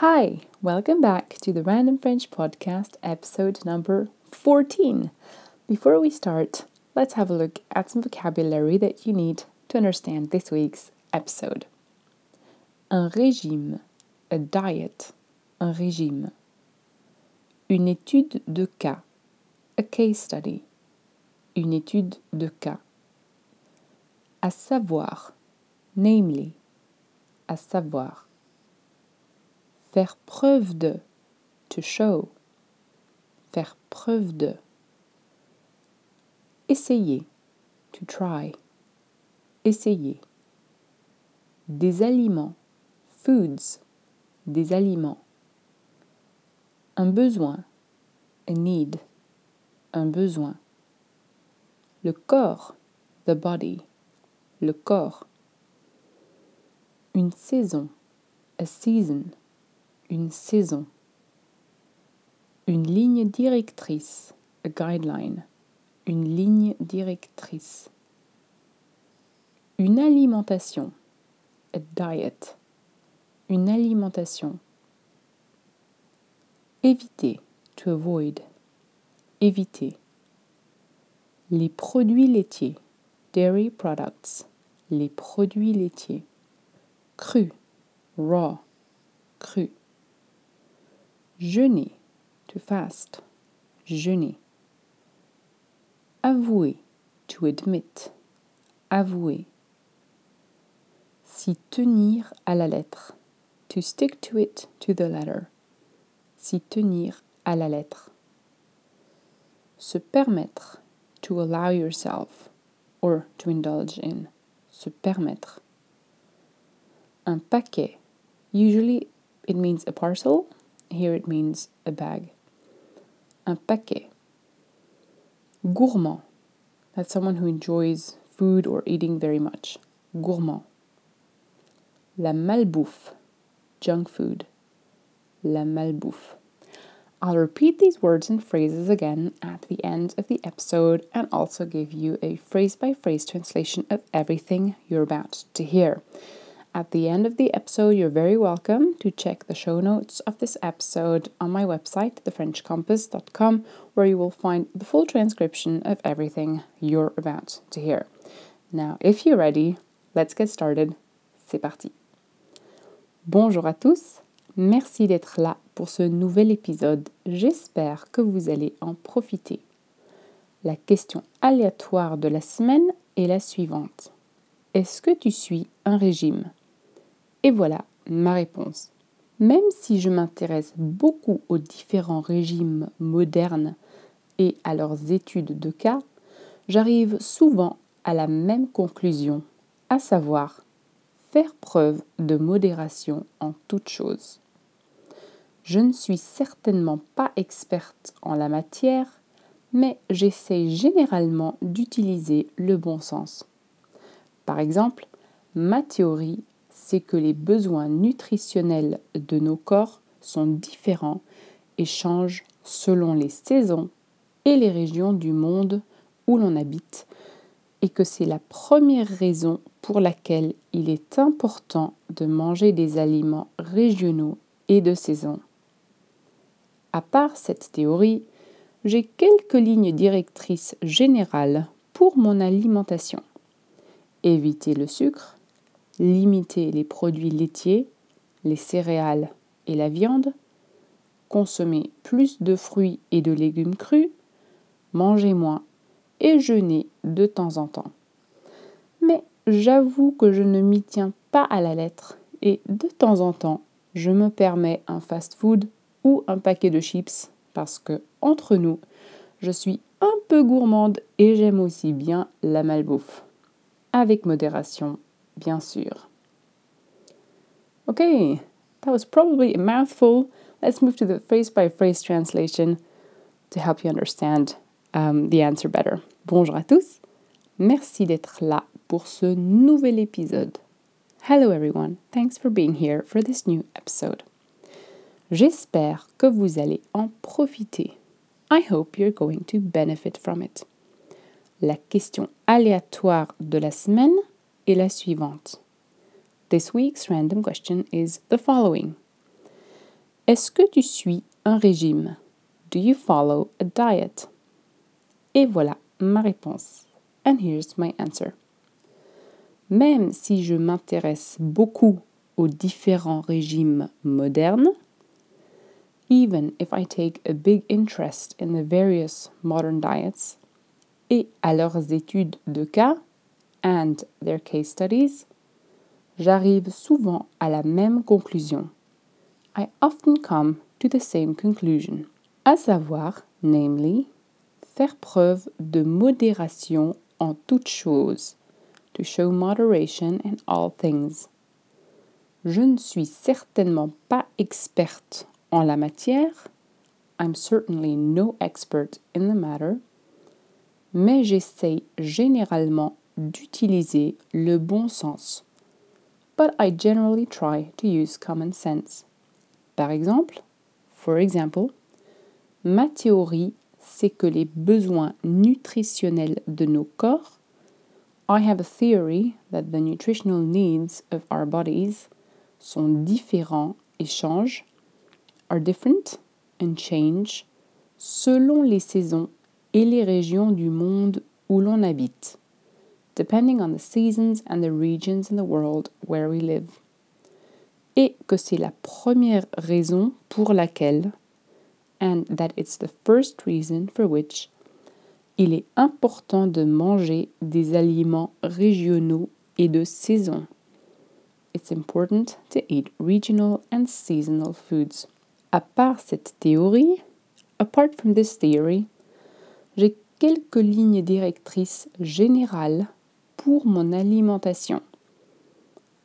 Hi, welcome back to the Random French Podcast, episode number 14. Before we start, let's have a look at some vocabulary that you need to understand this week's episode. Un régime, a diet, un régime. Une étude de cas, a case study, une étude de cas. À savoir, namely, à savoir. Faire preuve de. To show. Faire preuve de. Essayer. To try. Essayer. Des aliments. Foods. Des aliments. Un besoin. A need. Un besoin. Le corps. The body. Le corps. Une saison. A season une saison. Une ligne directrice, a guideline, une ligne directrice. Une alimentation, a diet, une alimentation. Éviter, to avoid, éviter. Les produits laitiers, dairy products, les produits laitiers. Cru, raw, cru. Jeûner, to fast. Jeûner. Avouer, to admit. Avouer. S'y tenir à la lettre. To stick to it to the letter. S'y tenir à la lettre. Se permettre. To allow yourself. Or to indulge in. Se permettre. Un paquet. Usually it means a parcel here it means a bag. Un paquet. Gourmand. That's someone who enjoys food or eating very much. Gourmand. La malbouffe. Junk food. La malbouffe. I'll repeat these words and phrases again at the end of the episode and also give you a phrase by phrase translation of everything you're about to hear. At the end of the episode, you're very welcome to check the show notes of this episode on my website, thefrenchcompass.com, where you will find the full transcription of everything you're about to hear. Now, if you're ready, let's get started. C'est parti. Bonjour à tous. Merci d'être là pour ce nouvel épisode. J'espère que vous allez en profiter. La question aléatoire de la semaine est la suivante. Est-ce que tu suis un régime? Et voilà ma réponse. Même si je m'intéresse beaucoup aux différents régimes modernes et à leurs études de cas, j'arrive souvent à la même conclusion, à savoir faire preuve de modération en toutes choses. Je ne suis certainement pas experte en la matière, mais j'essaie généralement d'utiliser le bon sens. Par exemple, ma théorie c'est que les besoins nutritionnels de nos corps sont différents et changent selon les saisons et les régions du monde où l'on habite, et que c'est la première raison pour laquelle il est important de manger des aliments régionaux et de saison. À part cette théorie, j'ai quelques lignes directrices générales pour mon alimentation. Éviter le sucre, limiter les produits laitiers, les céréales et la viande, consommer plus de fruits et de légumes crus, manger moins et jeûner de temps en temps. Mais j'avoue que je ne m'y tiens pas à la lettre et de temps en temps, je me permets un fast-food ou un paquet de chips parce que, entre nous, je suis un peu gourmande et j'aime aussi bien la malbouffe. Avec modération, bien sûr. Okay, that was probably a mouthful. let's move to the phrase by phrase translation to help you understand um, the answer better. Bonjour à tous. Merci d'être là pour ce nouvel épisode. Hello everyone. Thanks for being here for this new episode. J'espère que vous allez en profiter. I hope you're going to benefit from it. La question aléatoire de la semaine est la suivante. This week's random question is the following. Est-ce que tu suis un régime? Do you follow a diet? Et voilà ma réponse. And here's my answer. Même si je m'intéresse beaucoup aux différents régimes modernes, even if I take a big interest in the various modern diets et à leurs études de cas and their case studies, j'arrive souvent à la même conclusion. I often come to the same conclusion, à savoir, namely, faire preuve de modération en toutes choses, to show moderation in all things. Je ne suis certainement pas experte en la matière, I'm certainly no expert in the matter, mais j'essaye généralement d'utiliser le bon sens. But I generally try to use common sense. Par exemple, for example, ma théorie, c'est que les besoins nutritionnels de nos corps, I have a theory that the nutritional needs of our bodies sont différents et changent are different and change selon les saisons et les régions du monde où l'on habite, depending on the seasons and the regions in the world where we live. Et que c'est la première raison pour laquelle, and that it's the first reason for which, il est important de manger des aliments régionaux et de saison. It's important to eat regional and seasonal foods. À part cette théorie, apart from this theory, j'ai quelques lignes directrices générales pour mon alimentation.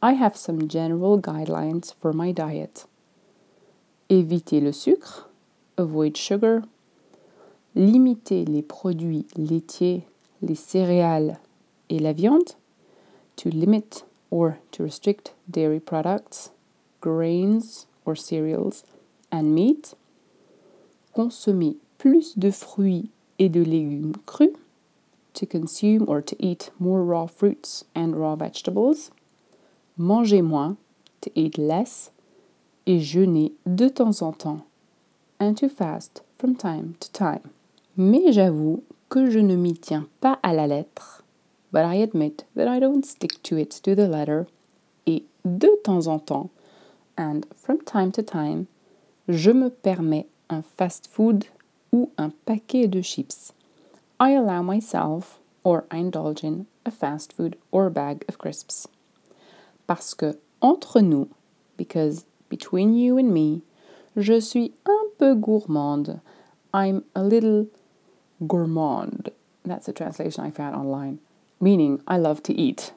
I have some general guidelines for my diet. Éviter le sucre, avoid sugar. Limiter les produits laitiers, les céréales et la viande. To limit or to restrict dairy products, grains or cereals and meat, consommer plus de fruits et de légumes crus, to consume or to eat more raw fruits and raw vegetables, manger moins, to eat less, et jeûner de temps en temps, and to fast from time to time. Mais j'avoue que je ne m'y tiens pas à la lettre, but I admit that I don't stick to it to the letter, et de temps en temps, and from time to time, je me permets un fast-food ou un paquet de chips. I allow myself or I indulge in a fast food or a bag of crisps. Parce que entre nous, because between you and me, je suis un peu gourmande. I'm a little gourmand. That's a translation I found online, meaning I love to eat.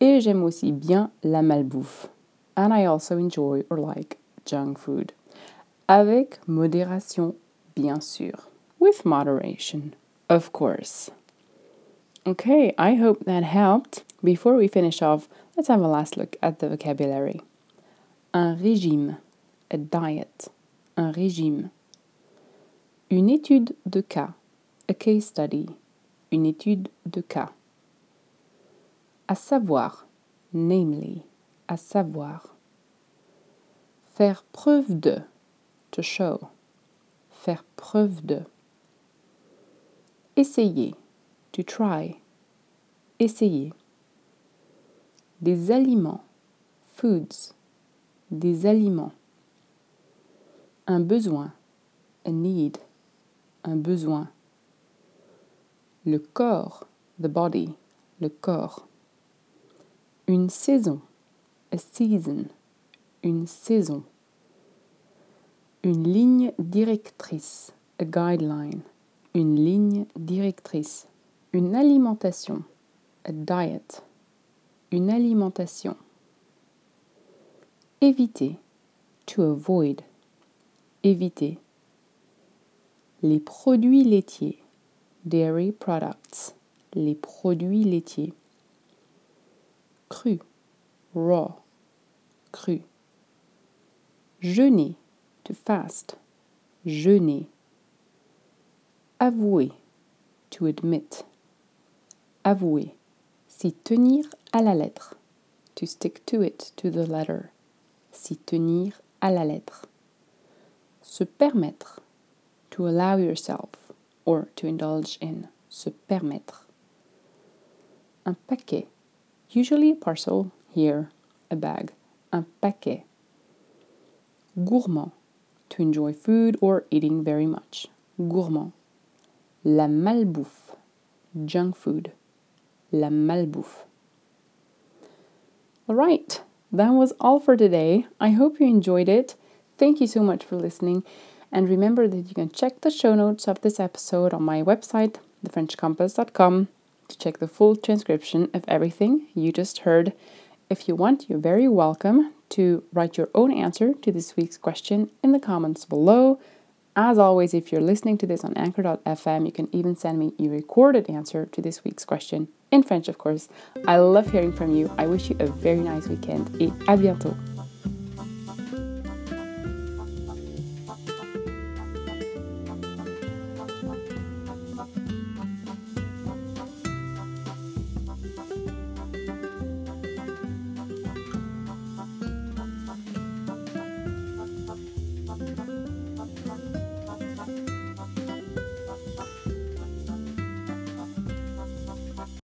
Et j'aime aussi bien la malbouffe. And I also enjoy or like junk food. Avec modération, bien sûr. With moderation, of course. Okay, I hope that helped. Before we finish off, let's have a last look at the vocabulary. Un régime, a diet, un régime. Une étude de cas, a case study, une étude de cas. À savoir, namely, à savoir. Faire preuve de, to show. Faire preuve de. Essayer. To try. Essayer. Des aliments. Foods. Des aliments. Un besoin. A need. Un besoin. Le corps. The body. Le corps. Une saison. A season. Une saison. Une ligne directrice, a guideline. Une ligne directrice. Une alimentation, a diet. Une alimentation. Éviter, to avoid. éviter. Les produits laitiers, dairy products, les produits laitiers. Cru, raw, cru. Jeûner, to fast, jeûner. Avouer, to admit. Avouer, s'y tenir à la lettre. To stick to it, to the letter. S'y tenir à la lettre. Se permettre, to allow yourself or to indulge in. Se permettre. Un paquet, usually a parcel, here, a bag. Un paquet. Gourmand, to enjoy food or eating very much. Gourmand. La malbouffe, junk food. La malbouffe. All right, that was all for today. I hope you enjoyed it. Thank you so much for listening. And remember that you can check the show notes of this episode on my website, thefrenchcompass.com, to check the full transcription of everything you just heard. If you want, you're very welcome to write your own answer to this week's question in the comments below. As always, if you're listening to this on anchor.fm, you can even send me your recorded answer to this week's question in French, of course. I love hearing from you. I wish you a very nice weekend et à bientôt.